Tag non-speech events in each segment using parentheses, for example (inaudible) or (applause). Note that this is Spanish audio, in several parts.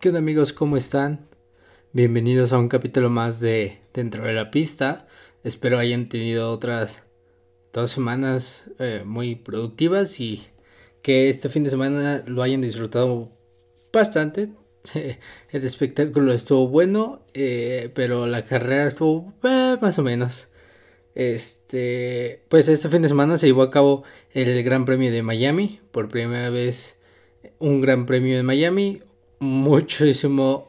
¿Qué onda amigos? ¿Cómo están? Bienvenidos a un capítulo más de Dentro de la Pista. Espero hayan tenido otras dos semanas eh, muy productivas y que este fin de semana lo hayan disfrutado bastante. (laughs) El espectáculo estuvo bueno, eh, pero la carrera estuvo eh, más o menos. Este, pues este fin de semana se llevó a cabo el Gran Premio de Miami, por primera vez un Gran Premio de Miami, muchísimos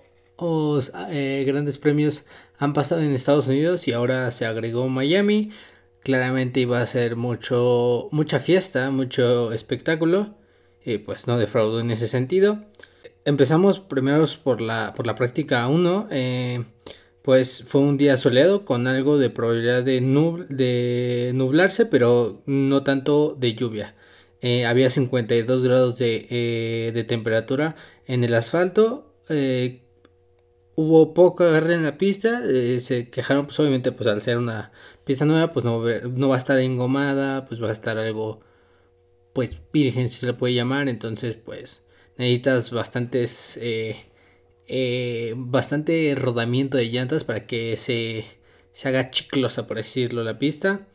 eh, grandes premios han pasado en Estados Unidos y ahora se agregó Miami. Claramente iba a ser mucho, mucha fiesta, mucho espectáculo. Y pues no defraudó en ese sentido. Empezamos primero por la, por la práctica 1. Eh, pues fue un día soleado con algo de probabilidad de, de nublarse, pero no tanto de lluvia. Eh, había 52 grados de, de, temperatura en el asfalto. Eh, hubo poco agarre en la pista. se quejaron, pues obviamente, pues al ser una pista nueva, pues no, no va a estar engomada, pues va a estar algo, pues virgen, si se le puede llamar. Entonces, pues necesitas bastantes, bastante rodamiento de llantas para que se, se haga chiclosa, por decirlo, la pista.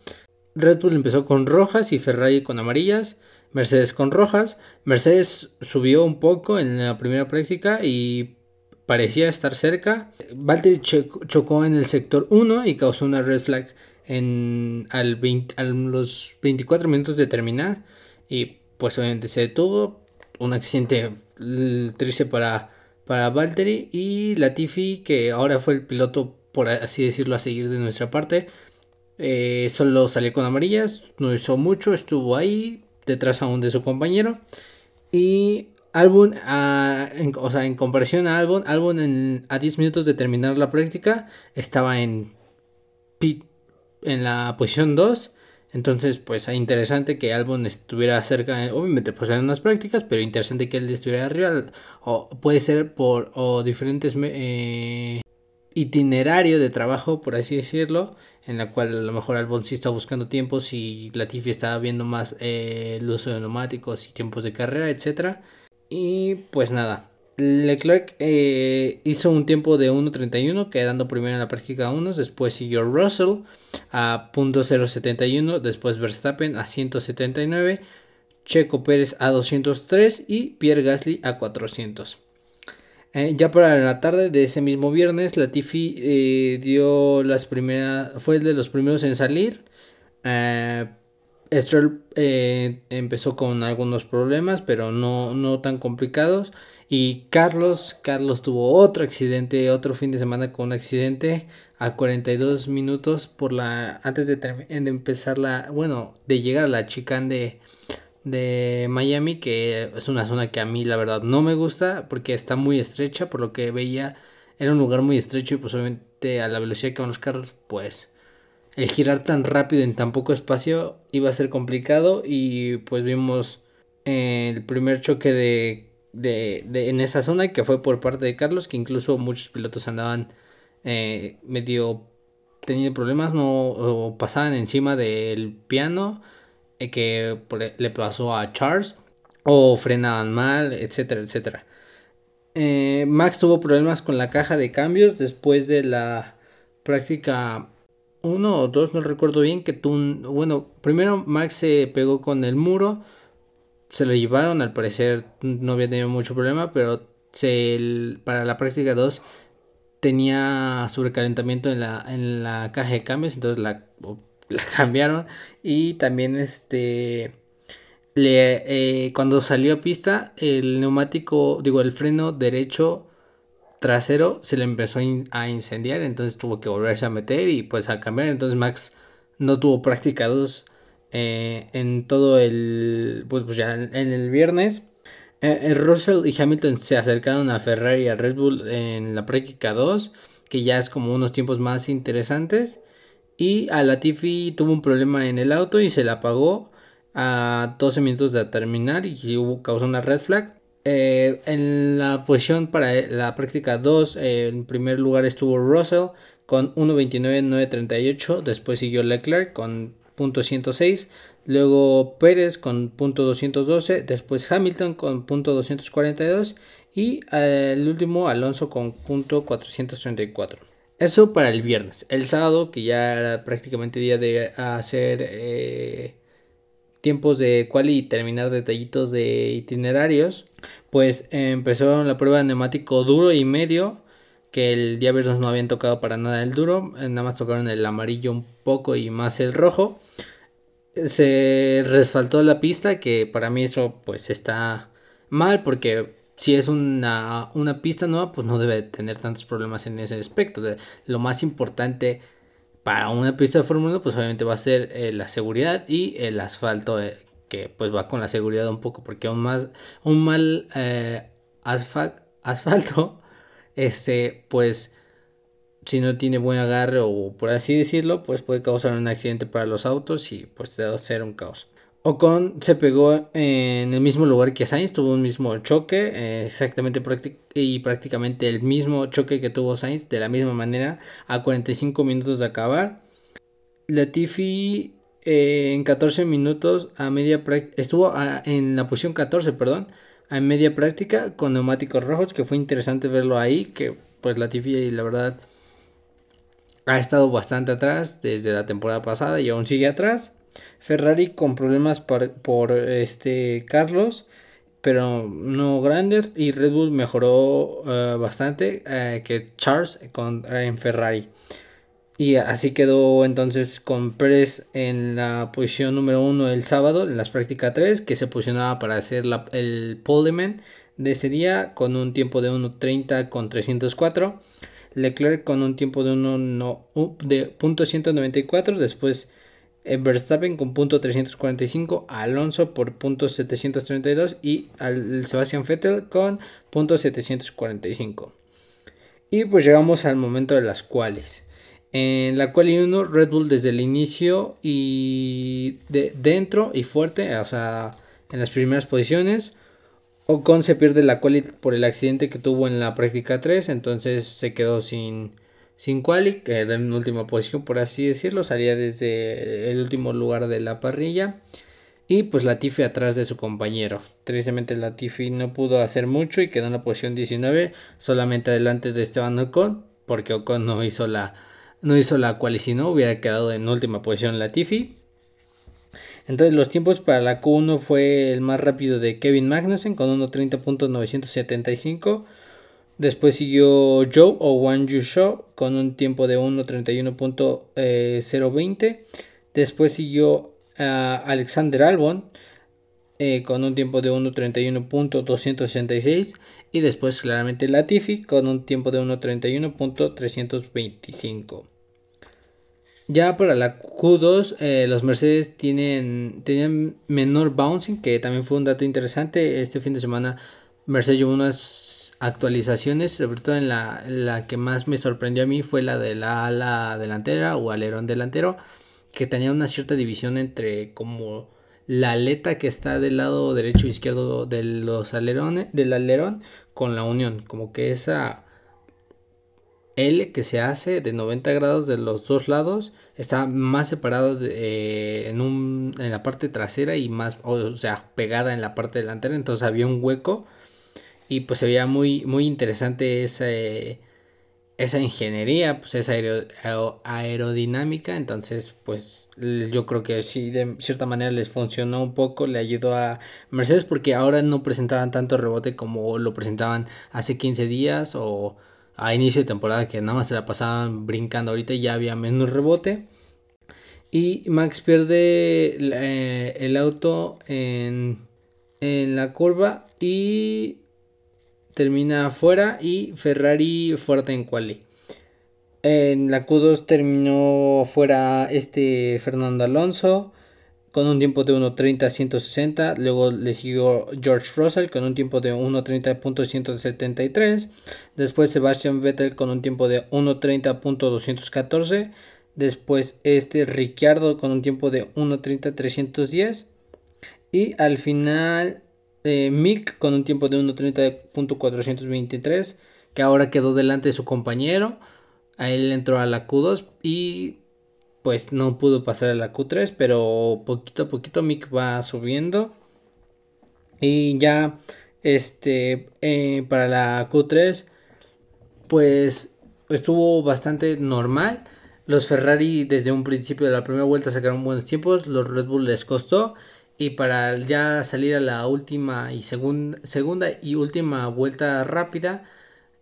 Red Bull empezó con rojas y Ferrari con amarillas. Mercedes con rojas. Mercedes subió un poco en la primera práctica y parecía estar cerca. Valtteri chocó en el sector 1 y causó una red flag en al a los 24 minutos de terminar y pues obviamente se detuvo. Un accidente triste para, para Valtteri y Latifi que ahora fue el piloto por así decirlo a seguir de nuestra parte. Eh, solo salió con amarillas, no hizo mucho, estuvo ahí, detrás aún de su compañero. Y Albon, ah, o sea, en comparación a Albon, Albon en, a 10 minutos de terminar la práctica estaba en pit, en la posición 2. Entonces, pues es interesante que Albon estuviera cerca, obviamente pues en unas prácticas, pero interesante que él estuviera arriba. O puede ser por o diferentes eh, itinerario de trabajo, por así decirlo, en la cual a lo mejor Albon sí está buscando tiempos y Latifi está viendo más eh, el uso de neumáticos y tiempos de carrera, etc. Y pues nada, Leclerc eh, hizo un tiempo de 1.31, quedando primero en la práctica 1, después siguió Russell a .071, después Verstappen a 179, Checo Pérez a 203 y Pierre Gasly a 400. Eh, ya para la tarde de ese mismo viernes, Latifi eh, dio las primeras, fue de los primeros en salir. Eh, eh, empezó con algunos problemas, pero no, no tan complicados. Y Carlos, Carlos tuvo otro accidente, otro fin de semana con un accidente a 42 minutos por la antes de, de empezar la, bueno, de llegar a la chicane de de Miami, que es una zona que a mí la verdad no me gusta porque está muy estrecha, por lo que veía era un lugar muy estrecho y pues obviamente a la velocidad que van los carros, pues el girar tan rápido en tan poco espacio iba a ser complicado y pues vimos el primer choque de, de, de, en esa zona que fue por parte de Carlos, que incluso muchos pilotos andaban eh, medio teniendo problemas, no o pasaban encima del piano eh, que le pasó a Charles o frenaban mal, etcétera, etcétera. Eh, Max tuvo problemas con la caja de cambios después de la práctica 1 o 2, no recuerdo bien, que tú, bueno, primero Max se pegó con el muro, se lo llevaron, al parecer no había tenido mucho problema, pero se, para la práctica 2 tenía sobrecalentamiento en la, en la caja de cambios, entonces la la (laughs) cambiaron y también este le, eh, cuando salió a pista el neumático digo el freno derecho trasero se le empezó a incendiar entonces tuvo que volverse a meter y pues a cambiar. Entonces Max no tuvo práctica 2 eh, en todo el pues, pues ya en el viernes. Eh, Russell y Hamilton se acercaron a Ferrari y a Red Bull en la práctica 2 que ya es como unos tiempos más interesantes y a Latifi tuvo un problema en el auto y se le apagó a 12 minutos de terminar y hubo, causó una red flag. Eh, en la posición para la práctica 2, eh, en primer lugar estuvo Russell con 1.29.938, después siguió Leclerc con .106, luego Pérez con .212, después Hamilton con .242 Y el último Alonso con punto 434. Eso para el viernes. El sábado, que ya era prácticamente día de hacer eh, tiempos de cual y terminar detallitos de itinerarios, pues empezó la prueba de neumático duro y medio, que el día viernes no habían tocado para nada el duro, eh, nada más tocaron el amarillo un poco y más el rojo. Se resfaltó la pista, que para mí eso pues está mal porque si es una, una, pista nueva, pues no debe tener tantos problemas en ese aspecto. lo más importante para una pista de Fórmula 1, pues obviamente va a ser eh, la seguridad y el asfalto, eh, que pues va con la seguridad un poco, porque un, más, un mal eh, asfalto, (laughs) este, pues si no tiene buen agarre o por así decirlo, pues puede causar un accidente para los autos y pues debe ser un caos. Ocon se pegó en el mismo lugar que Sainz, tuvo un mismo choque, eh, exactamente y prácticamente el mismo choque que tuvo Sainz, de la misma manera, a 45 minutos de acabar. Latifi eh, en 14 minutos a media estuvo en la posición 14, perdón, a media práctica con neumáticos rojos, que fue interesante verlo ahí, que pues Latifi la verdad ha estado bastante atrás desde la temporada pasada y aún sigue atrás. Ferrari con problemas por, este Carlos, pero no grandes. Y Red Bull mejoró eh, bastante eh, que Charles con, en Ferrari. Y así quedó entonces con Pérez en la posición número 1 el sábado, en las prácticas 3, que se posicionaba para hacer el poleman de ese día con un tiempo de 1.30 con 304. Leclerc con un tiempo de 1 no, de punto 194, después Verstappen con punto 345, Alonso por punto 732 y al Sebastian Vettel con punto 745. Y pues llegamos al momento de las cuales. En la cual 1 Red Bull desde el inicio y de dentro y fuerte, o sea, en las primeras posiciones. Ocon se pierde la quali por el accidente que tuvo en la práctica 3, entonces se quedó sin sin quali, quedó en última posición por así decirlo, salía desde el último lugar de la parrilla y pues Latifi atrás de su compañero. Tristemente Latifi no pudo hacer mucho y quedó en la posición 19, solamente adelante de Esteban Ocon, porque Ocon no hizo la no hizo la quali, si no hubiera quedado en última posición Latifi. Entonces los tiempos para la Q1 fue el más rápido de Kevin Magnussen con 1.30.975 Después siguió Joe o Wan Yu Shou con un tiempo de 1.31.020. Después siguió Alexander Albon eh, con un tiempo de 1.31.266. Y después claramente Latifi con un tiempo de 1.31.325. Ya para la Q2, eh, los Mercedes tienen, tenían menor bouncing, que también fue un dato interesante. Este fin de semana Mercedes llevó unas actualizaciones, sobre todo en la, la, que más me sorprendió a mí fue la de la ala delantera o alerón delantero, que tenía una cierta división entre como la aleta que está del lado derecho e izquierdo de los alerones, del alerón con la unión, como que esa L que se hace de 90 grados de los dos lados está más separado eh, en, un, en la parte trasera y más, o sea, pegada en la parte delantera, entonces había un hueco y pues se veía muy, muy interesante esa, esa ingeniería, pues esa aerodinámica, entonces pues yo creo que sí de cierta manera les funcionó un poco, le ayudó a Mercedes porque ahora no presentaban tanto rebote como lo presentaban hace 15 días o a inicio de temporada que nada más se la pasaban brincando, ahorita ya había menos rebote. Y Max pierde eh, el auto en, en la curva y termina afuera y Ferrari fuerte en quali. En la Q2 terminó fuera este Fernando Alonso con un tiempo de 1.30 160. Luego le siguió George Russell con un tiempo de 1.30.173. Después Sebastian Vettel con un tiempo de 1.30.214. Después este Ricciardo con un tiempo de 1.30.310. Y al final eh, Mick con un tiempo de 1.30.423, que ahora quedó delante de su compañero. A él entró a la Q2 y pues no pudo pasar a la Q3, pero poquito a poquito Mick va subiendo. Y ya Este, eh, para la Q3, pues estuvo bastante normal. Los Ferrari desde un principio de la primera vuelta sacaron buenos tiempos, los Red Bull les costó y para ya salir a la última y segunda y última vuelta rápida,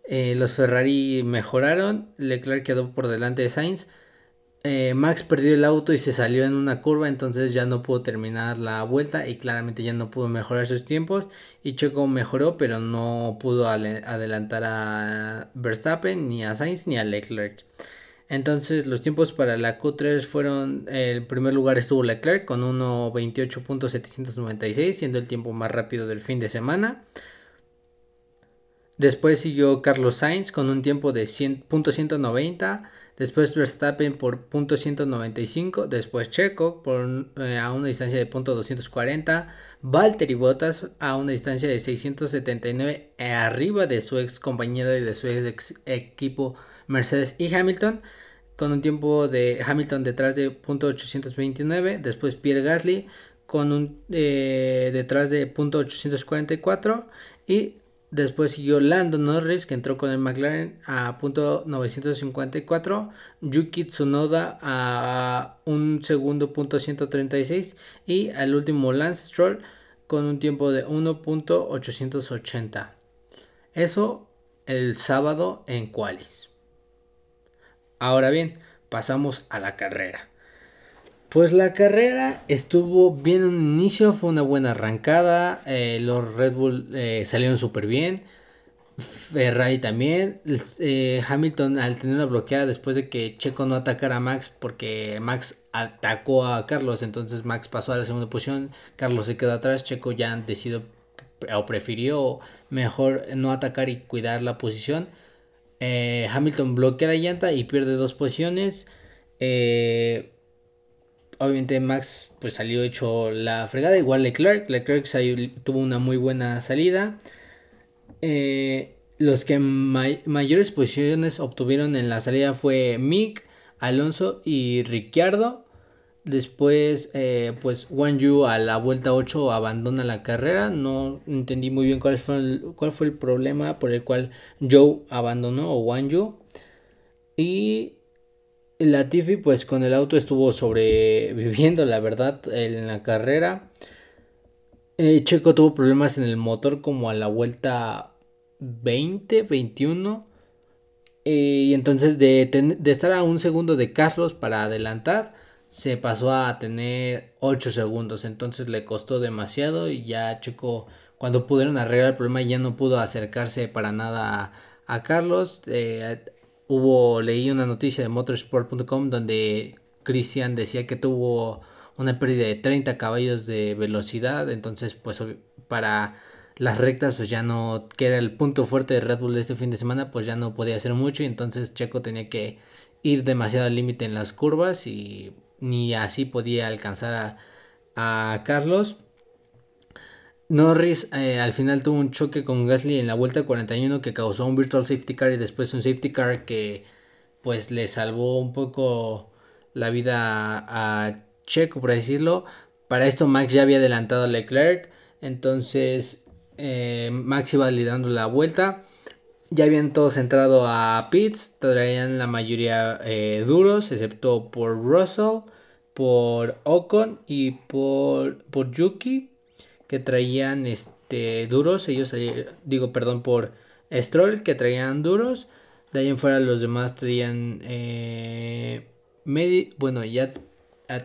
eh, los Ferrari mejoraron, Leclerc quedó por delante de Sainz, eh, Max perdió el auto y se salió en una curva, entonces ya no pudo terminar la vuelta y claramente ya no pudo mejorar sus tiempos. Y Checo mejoró, pero no pudo adelantar a Verstappen, ni a Sainz, ni a Leclerc. Entonces los tiempos para la Q3 fueron, el primer lugar estuvo Leclerc con 1.28.796, siendo el tiempo más rápido del fin de semana. Después siguió Carlos Sainz con un tiempo de 100.190. Después Verstappen por .195. Después Checo por, eh, a una distancia de .240. Valtteri Bottas a una distancia de 679 arriba de su ex compañero y de su ex equipo Mercedes y Hamilton. Con un tiempo de Hamilton detrás de .829. Después Pierre Gasly con un eh, detrás de .844. Y Después siguió Lando Norris, que entró con el McLaren a punto 954. Yuki Tsunoda a un segundo punto 136. Y al último Lance Stroll con un tiempo de 1.880. Eso el sábado en Qualis. Ahora bien, pasamos a la carrera. Pues la carrera estuvo bien en un inicio, fue una buena arrancada, eh, los Red Bull eh, salieron súper bien, Ferrari también, eh, Hamilton al tenerla bloqueada después de que Checo no atacara a Max porque Max atacó a Carlos, entonces Max pasó a la segunda posición, Carlos se quedó atrás, Checo ya decidió o prefirió mejor no atacar y cuidar la posición. Hamilton bloquea la llanta y pierde dos posiciones. Eh, obviamente Max pues salió hecho la fregada, igual Leclerc, Leclerc tuvo una muy buena salida. Eh, los que mayores posiciones obtuvieron en la salida fue Mick, Alonso y Ricciardo. Después, eh, pues Yu a la vuelta 8 abandona la carrera. No entendí muy bien cuál fue el, cuál fue el problema por el cual Joe abandonó o Wang Yu. Y Latifi pues con el auto estuvo sobreviviendo la verdad en la carrera. Eh, Checo tuvo problemas en el motor como a la vuelta 20, 21. Eh, y entonces de, estar a un segundo de Carlos para adelantar, se pasó a tener 8 segundos. Entonces le costó demasiado y ya Checo cuando pudieron arreglar el problema ya no pudo acercarse para nada a, Carlos. Eh, hubo, leí una noticia de motorsport.com donde Christian decía que tuvo una pérdida de 30 caballos de velocidad, entonces pues para las rectas pues ya no, que era el punto fuerte de Red Bull este fin de semana, pues ya no podía hacer mucho y entonces Checo tenía que ir demasiado al límite en las curvas y ni así podía alcanzar a, a Carlos. Norris eh, al final tuvo un choque con Gasly en la vuelta 41 que causó un virtual safety car y después un safety car que pues le salvó un poco la vida a Checo por decirlo. Para esto Max ya había adelantado a Leclerc, entonces eh, Max iba liderando la vuelta. Ya habían todos entrado a pits, traían la mayoría eh, duros, excepto por Russell, por Ocon y por, por Yuki que traían este duros, ellos digo perdón por Stroll que traían duros, de ahí en fuera los demás traían eh, bueno ya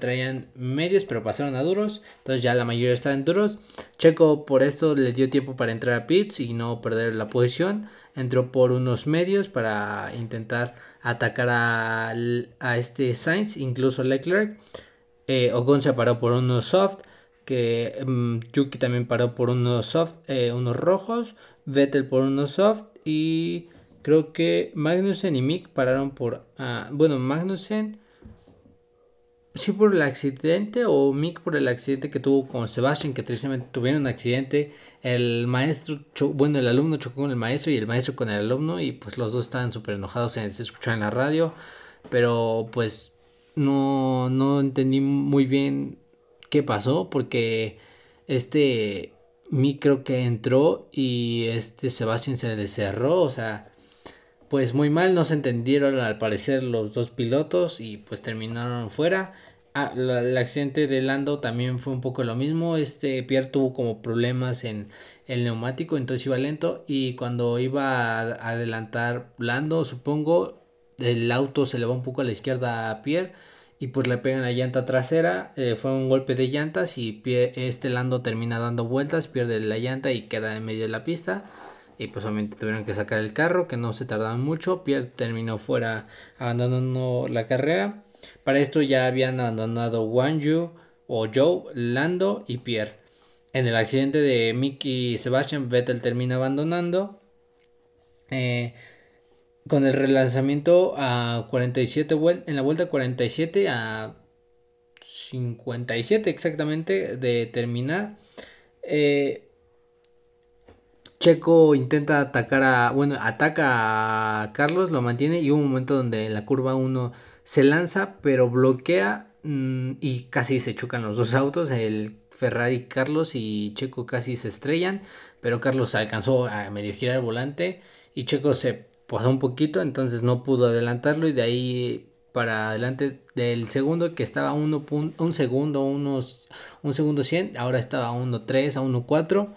traían medios pero pasaron a duros, entonces ya la mayoría estaban duros. Checo por esto le dio tiempo para entrar a pits y no perder la posición, entró por unos medios para intentar atacar a, a este Sainz, incluso Leclerc. Eh, Ocon se paró por unos soft que mm, Yuki también paró por unos soft, eh, unos rojos, Vettel por unos soft y creo que Magnussen y Mick pararon por, ah, bueno, Magnussen sí por el accidente o Mick por el accidente que tuvo con Sebastian, que tristemente tuvieron un accidente, el maestro, bueno, el alumno chocó con el maestro y el maestro con el alumno y pues los dos estaban súper enojados, se escuchaban en la radio, pero pues no, no entendí muy bien qué pasó, porque este Mick creo que entró y este Sebastián se le cerró, o sea, pues muy mal, no se entendieron al parecer los dos pilotos y pues terminaron fuera. Ah, el accidente de Lando también fue un poco lo mismo, este Pierre tuvo como problemas en el neumático, entonces iba lento y cuando iba a adelantar Lando, supongo, el auto se le va un poco a la izquierda a Pierre y pues le pegan la llanta trasera, eh, fue un golpe de llantas y este Lando termina dando vueltas, pierde la llanta y queda en medio de la pista y pues obviamente tuvieron que sacar el carro que no se tardaban mucho, Pierre terminó fuera abandonando la carrera, para esto ya habían abandonado Wang Yu o Joe, Lando y Pierre. En el accidente de Mickey y Sebastian, Vettel termina abandonando. Eh, con el relanzamiento a 47 vueltas, en la vuelta 47 a 57 exactamente de terminar. Eh, Checo intenta atacar a, bueno, ataca a Carlos, lo mantiene y hubo un momento donde en la curva 1 se lanza, pero bloquea mm, y casi se chocan los dos autos, el Ferrari Carlos y Checo casi se estrellan, pero Carlos alcanzó a medio girar el volante y Checo se pasó un poquito, entonces no pudo adelantarlo y de ahí para adelante del segundo que estaba uno un segundo, unos, un segundo 100, ahora estaba a 1.3, a 1.4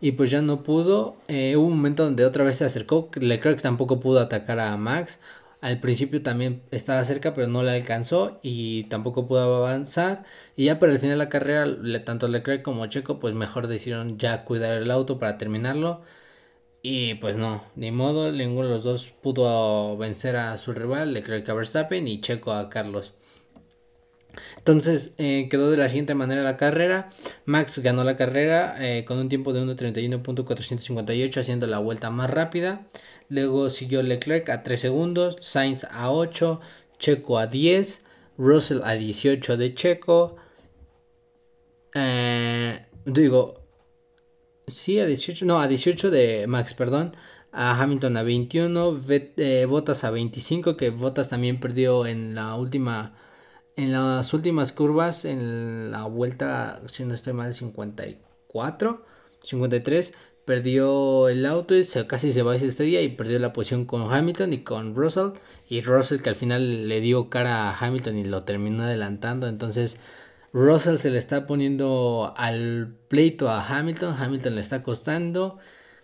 y pues ya no pudo. Eh, hubo un momento donde otra vez se acercó, Leclerc tampoco pudo atacar a Max. Al principio también estaba cerca, pero no le alcanzó y tampoco pudo avanzar. Y ya para el final de la carrera, tanto Leclerc como Checo, pues mejor decidieron ya cuidar el auto para terminarlo. Y pues no, ni modo, ninguno de los dos pudo vencer a su rival, Leclerc a Verstappen y Checo a Carlos. Entonces eh, quedó de la siguiente manera la carrera. Max ganó la carrera eh, con un tiempo de 1.31.458 haciendo la vuelta más rápida. Luego siguió Leclerc a 3 segundos, Sainz a 8, Checo a 10, Russell a 18 de Checo. Eh, digo, sí, a 18, no, a 18 de Max, perdón. A Hamilton a 21, eh, Bottas a 25, que Bottas también perdió en la última, en las últimas curvas, en la vuelta, si no estoy mal, 54, 53 perdió el auto y se, casi se va a esa estrella y perdió la posición con Hamilton y con Russell y Russell que al final le dio cara a Hamilton y lo terminó adelantando entonces Russell se le está poniendo al pleito a Hamilton Hamilton le está costando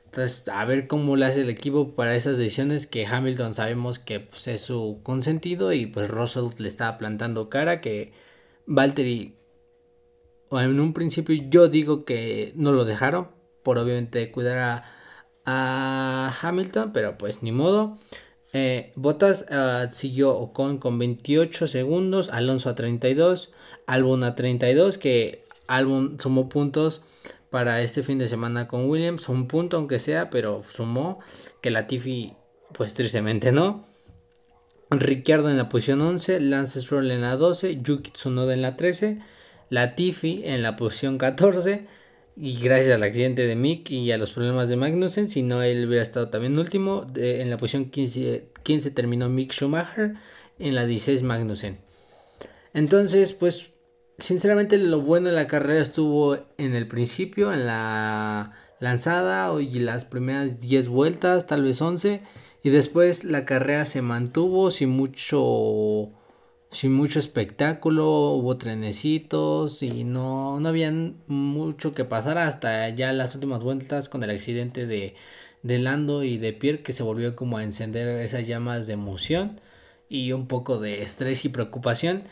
entonces a ver cómo le hace el equipo para esas decisiones que Hamilton sabemos que pues, es su consentido y pues Russell le está plantando cara que Valtteri en un principio yo digo que no lo dejaron por obviamente cuidar a, Hamilton, pero pues ni modo. Eh, ah, siguió Ocon con 28 segundos, Alonso a 32, Albon a 32, que Albon sumó puntos para este fin de semana con Williams, un punto aunque sea, pero sumó que la Tiffy pues tristemente no. Ricciardo en la posición 11, Lance Stroll en la 12, Yuki Tsunoda en la 13, Latifi en la posición 14, y gracias al accidente de Mick y a los problemas de Magnussen, si no él hubiera estado también último. en la posición 15, 15 terminó Mick Schumacher, en la 16 Magnussen. Entonces, pues sinceramente lo bueno de la carrera estuvo en el principio, en la lanzada y las primeras 10 vueltas, tal vez 11. Y después la carrera se mantuvo sin mucho sin mucho espectáculo, hubo trenecitos y no, no había mucho que pasar hasta ya las últimas vueltas con el accidente de, de Lando y de Pierre que se volvió como a encender esas llamas de emoción y un poco de estrés y preocupación.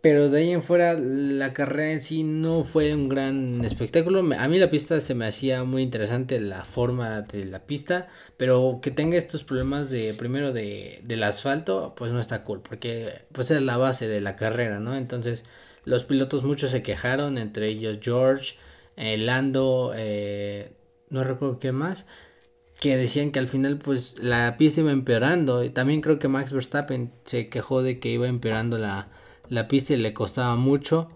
Pero de ahí en fuera la carrera en sí no fue un gran espectáculo. A mí la pista se me hacía muy interesante la forma de la pista. Pero que tenga estos problemas de primero de, del asfalto pues no está cool. Porque pues es la base de la carrera, ¿no? Entonces los pilotos muchos se quejaron. Entre ellos George, eh, Lando, eh, no recuerdo qué más. Que decían que al final pues la pista iba empeorando. También creo que Max Verstappen se quejó de que iba empeorando la la pista y le costaba mucho.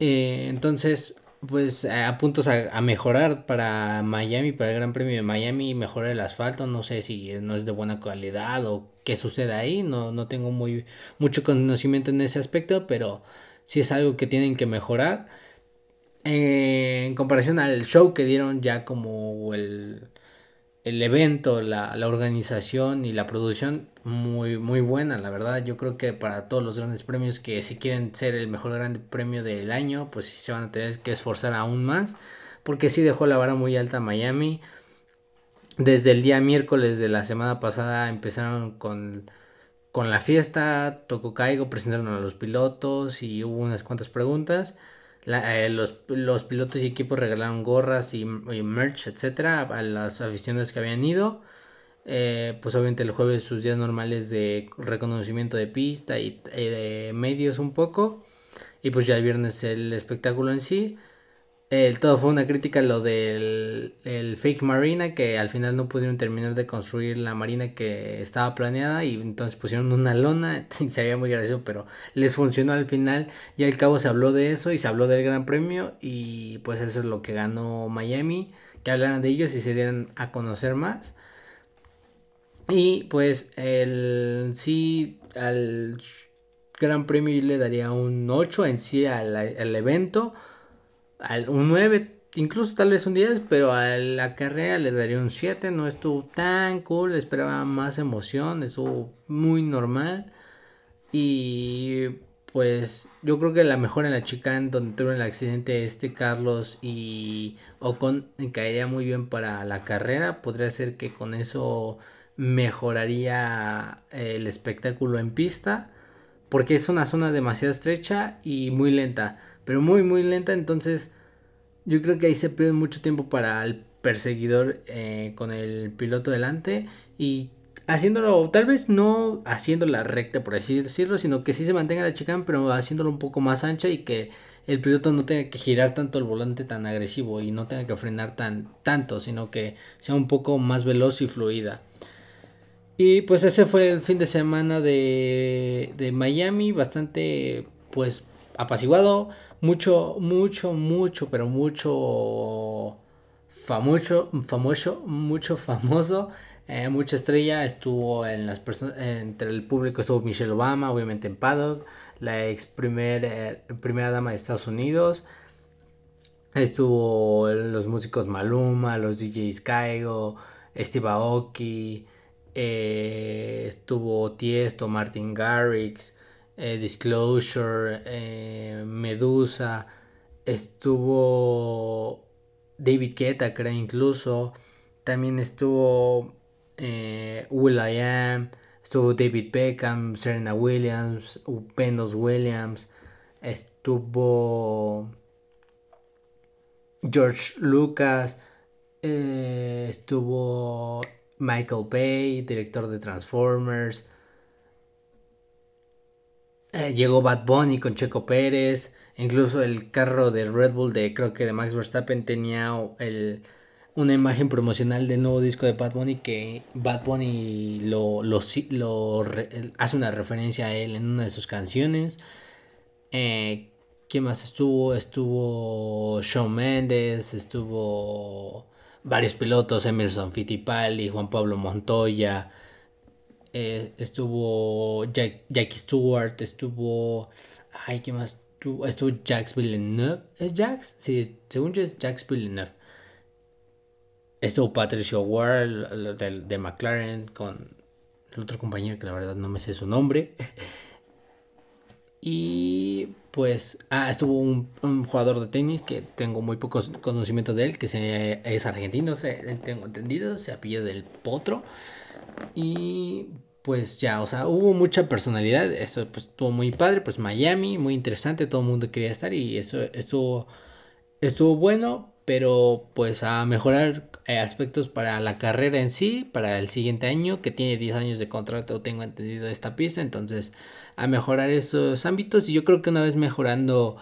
Eh, entonces, pues a puntos a, mejorar para Miami, para el Gran Premio de Miami, mejorar el asfalto. No sé si no es de buena calidad o qué sucede ahí. No, no tengo muy, mucho conocimiento en ese aspecto, pero sí es algo que tienen que mejorar. eh, en comparación al show que dieron ya como el, el evento, la, la, organización y la producción, muy, muy buena, la verdad. Yo creo que para todos los grandes premios que si quieren ser el mejor grande premio del año, pues sí se van a tener que esforzar aún más. Porque sí dejó la vara muy alta Miami. Desde el día miércoles de la semana pasada empezaron con, con la fiesta, tocó caigo, presentaron a los pilotos y hubo unas cuantas preguntas. Eh, los, pilotos y equipos regalaron gorras y, merch, etcétera, a las aficionados que habían ido. Eh, pues obviamente el jueves sus días normales de reconocimiento de pista y, de medios un poco. Y pues ya el viernes el espectáculo en sí. Todo fue una crítica lo del fake marina, que al final no pudieron terminar de construir la marina que estaba planeada y entonces pusieron una lona (laughs) y se veía muy gracioso, pero les funcionó al final y al cabo se habló de eso y se habló del Gran Premio y pues eso es lo que ganó Miami, que hablaran de ellos y se dieran a conocer más. Y pues el sí al Gran Premio le daría un 8 en sí al, al evento. Un 9, incluso tal vez un 10, pero a la carrera le daría un 7, no estuvo tan cool, esperaba más emoción, estuvo muy normal. Y pues yo creo que la mejor en la chicane donde tuvo el accidente este Carlos y Ocon caería muy bien para la carrera, podría ser que con eso mejoraría el espectáculo en pista porque es una zona demasiado estrecha y muy lenta pero muy muy lenta, entonces yo creo que ahí se pierde mucho tiempo para el perseguidor eh, con el piloto delante y haciéndolo, tal vez no haciendo la recta por así decirlo, sino que sí se mantenga la chicane, pero haciéndolo un poco más ancha y que el piloto no tenga que girar tanto el volante tan agresivo y no tenga que frenar tan tanto, sino que sea un poco más veloz y fluida. Y pues ese fue el fin de semana de, de Miami, bastante pues apaciguado, mucho, mucho, mucho, pero mucho famoso, famoso, mucho famoso, eh, mucha estrella estuvo en las personas, entre el público estuvo Michelle Obama, obviamente en Paddock, la ex eh, primera dama de Estados Unidos, estuvo los músicos Maluma, los DJs Kaigo, Steve Aoki, eh, estuvo Tiesto, Martin Garrix, eh, Disclosure, eh, Medusa, estuvo David Guetta, creo incluso, también estuvo Will I Am, estuvo David Beckham, Serena Williams, Upenos Williams, estuvo George Lucas, estuvo Michael Bay, director de Transformers, eh, llegó Bad Bunny con Checo Pérez. Incluso el carro de Red Bull de creo que de Max Verstappen tenía el, una imagen promocional del nuevo disco de Bad Bunny que Bad Bunny lo, lo, hace una referencia a él en una de sus canciones. Eh, ¿Quién más estuvo? Estuvo Shawn Mendes, estuvo varios pilotos, Emerson Fittipaldi, Juan Pablo Montoya, eh, estuvo Jackie Stewart, estuvo. Ay, ¿qué más? Estuvo, estuvo Jax Villeneuve. ¿Es Jax? Sí, según yo es Jax Villeneuve. Estuvo Patricio Ward de, de McLaren con el otro compañero que la verdad no me sé su nombre. (laughs) y pues, ah, estuvo un, jugador de tenis que tengo muy poco conocimiento de él, que se, es argentino, se, tengo entendido, se apilla del Potro. Y pues ya, o sea, hubo mucha personalidad, eso pues estuvo muy padre, pues Miami, muy interesante, todo el mundo quería estar y eso estuvo, estuvo bueno, pero pues a mejorar eh, aspectos para la carrera en sí, para el siguiente año, que tiene 10 años de contrato, tengo entendido esta pista, entonces a mejorar esos ámbitos y yo creo que una vez mejorando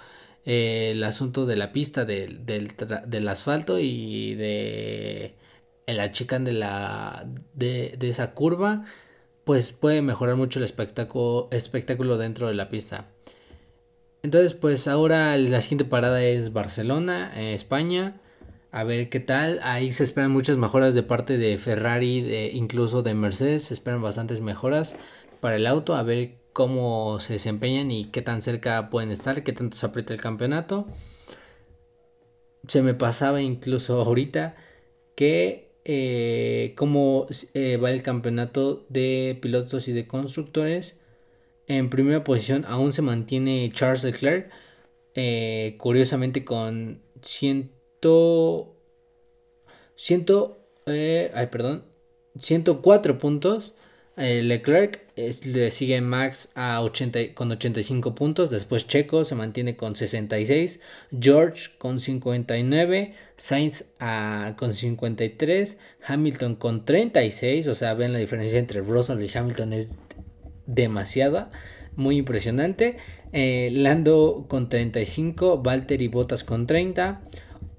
eh, el asunto de la pista, del, del asfalto y de el achican de la de, de, esa curva pues puede mejorar mucho el espectáculo, espectáculo dentro de la pista entonces pues ahora la siguiente parada es Barcelona eh, España a ver qué tal. Ahí se esperan muchas mejoras de parte de Ferrari de incluso de Mercedes. Se esperan bastantes mejoras para el auto a ver cómo se desempeñan y qué tan cerca pueden estar qué tanto se aprieta el campeonato. Se me pasaba incluso (laughs) ahorita que eh, cómo eh, va el campeonato de pilotos y de constructores. En primera posición aún se mantiene Charles Leclerc, eh, curiosamente con 100, 100 ay, perdón, 104 puntos. Eh, Leclerc le sigue Max a 80, con 85 puntos. Después Checo se mantiene con 66. George con 59. Sainz con 53. Hamilton con 36. O sea, ven la diferencia entre Russell y Hamilton es demasiada. Muy impresionante. Eh, Lando con 35. Valtteri Bottas con 30.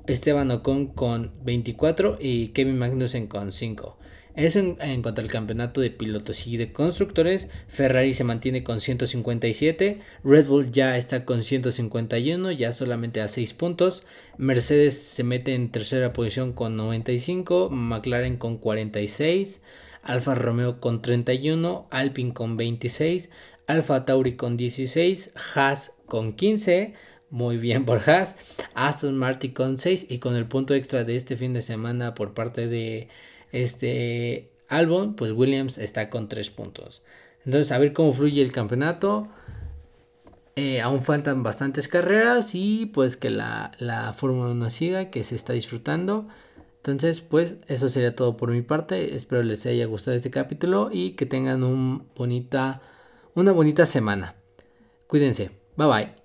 Esteban Ocon con 24 y Kevin Magnussen con 5. Eso en, cuanto al campeonato de pilotos y de constructores. Ferrari se mantiene con 157. Red Bull ya está con 151, ya solamente a 6 puntos. Mercedes se mete en tercera posición con 95. McLaren con 46. Alfa Romeo con 31. Alpine con 26. Alfa Tauri con 16. Haas con 15. Muy bien por Haas. Aston Martin con 6. Y con el punto extra de este fin de semana por parte de este álbum, pues Williams está con 3 puntos. Entonces, a ver cómo fluye el campeonato. Eh, aún faltan bastantes carreras y pues que la, la Fórmula 1 siga, que se está disfrutando. Entonces, pues eso sería todo por mi parte. Espero les haya gustado este capítulo y que tengan una bonita semana. Cuídense. Bye bye.